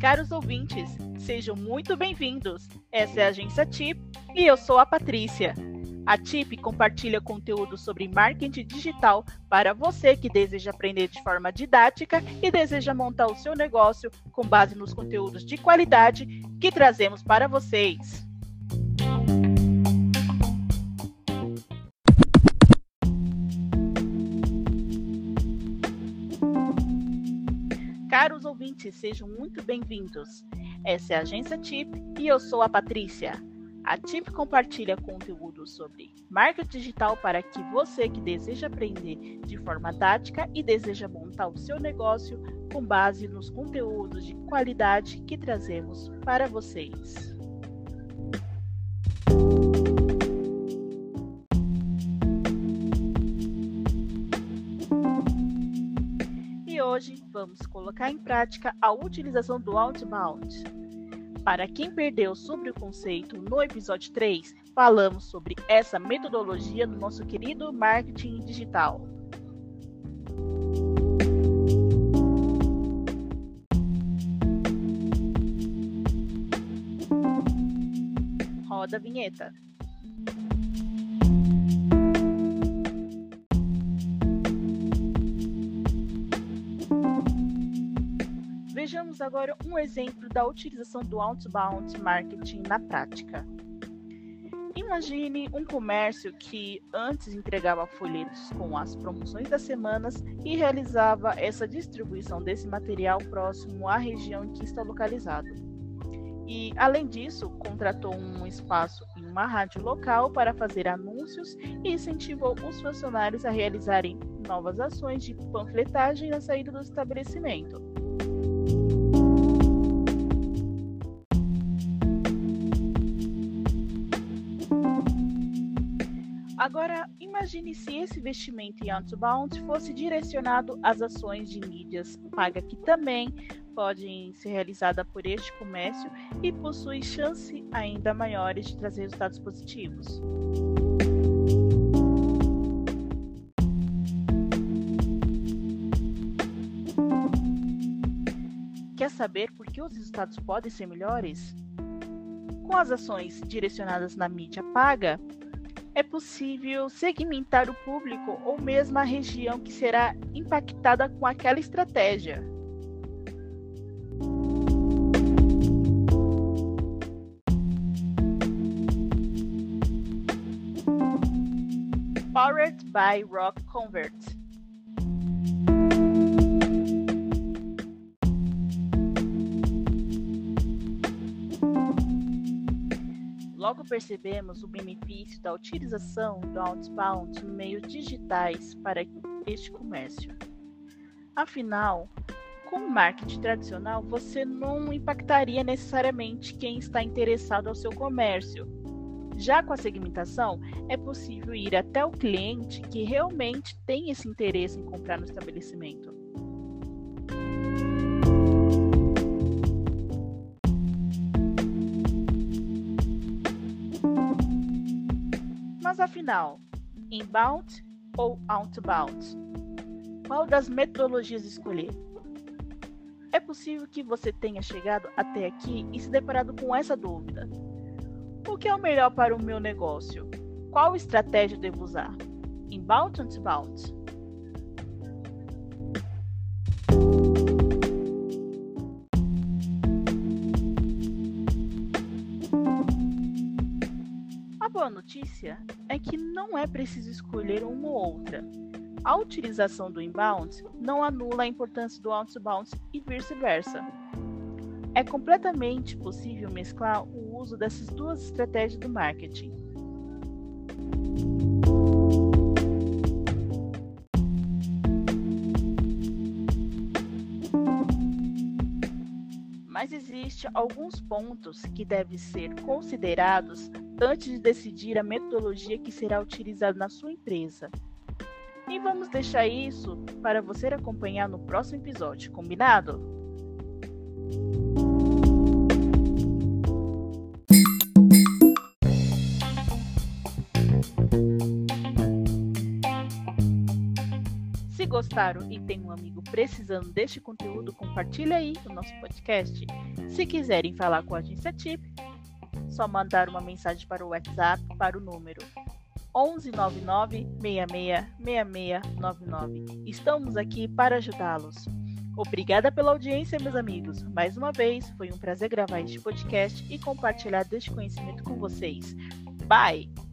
Caros ouvintes, sejam muito bem-vindos. Essa é a Agência TIP e eu sou a Patrícia. A TIP compartilha conteúdo sobre marketing digital para você que deseja aprender de forma didática e deseja montar o seu negócio com base nos conteúdos de qualidade que trazemos para vocês. Caros ouvintes, sejam muito bem-vindos. Essa é a Agência TIP e eu sou a Patrícia. A TIP compartilha conteúdo sobre marketing digital para que você que deseja aprender de forma tática e deseja montar o seu negócio com base nos conteúdos de qualidade que trazemos para vocês. Hoje vamos colocar em prática a utilização do outbound. Para quem perdeu sobre o conceito no episódio 3, falamos sobre essa metodologia no nosso querido marketing digital. Roda a vinheta. Vejamos agora um exemplo da utilização do outbound marketing na prática. Imagine um comércio que antes entregava folhetos com as promoções das semanas e realizava essa distribuição desse material próximo à região em que está localizado. E, além disso, contratou um espaço em uma rádio local para fazer anúncios e incentivou os funcionários a realizarem novas ações de panfletagem na saída do estabelecimento. Agora, imagine se esse investimento em outbound fosse direcionado às ações de mídias paga que também podem ser realizadas por este comércio e possui chance ainda maiores de trazer resultados positivos. Quer saber por que os resultados podem ser melhores? Com as ações direcionadas na mídia paga, é possível segmentar o público ou mesmo a região que será impactada com aquela estratégia. Powered by Rock Convert. Logo percebemos o benefício da utilização do outbound no meios digitais para este comércio. Afinal, com o marketing tradicional, você não impactaria necessariamente quem está interessado ao seu comércio. Já com a segmentação, é possível ir até o cliente que realmente tem esse interesse em comprar no estabelecimento. Mas afinal, inbound ou outbound? Qual das metodologias escolher? É possível que você tenha chegado até aqui e se deparado com essa dúvida. O que é o melhor para o meu negócio? Qual estratégia devo usar? Inbound ou outbound? Boa notícia é que não é preciso escolher uma ou outra. A utilização do inbound não anula a importância do outbound e vice-versa. É completamente possível mesclar o uso dessas duas estratégias do marketing. Mas existem alguns pontos que devem ser considerados antes de decidir a metodologia que será utilizada na sua empresa. E vamos deixar isso para você acompanhar no próximo episódio, combinado? Se gostaram e tem um amigo precisando deste conteúdo, compartilhe aí o nosso podcast. Se quiserem falar com a agência TIP, só mandar uma mensagem para o WhatsApp para o número 1199 666699. Estamos aqui para ajudá-los. Obrigada pela audiência, meus amigos. Mais uma vez, foi um prazer gravar este podcast e compartilhar deste conhecimento com vocês. Bye!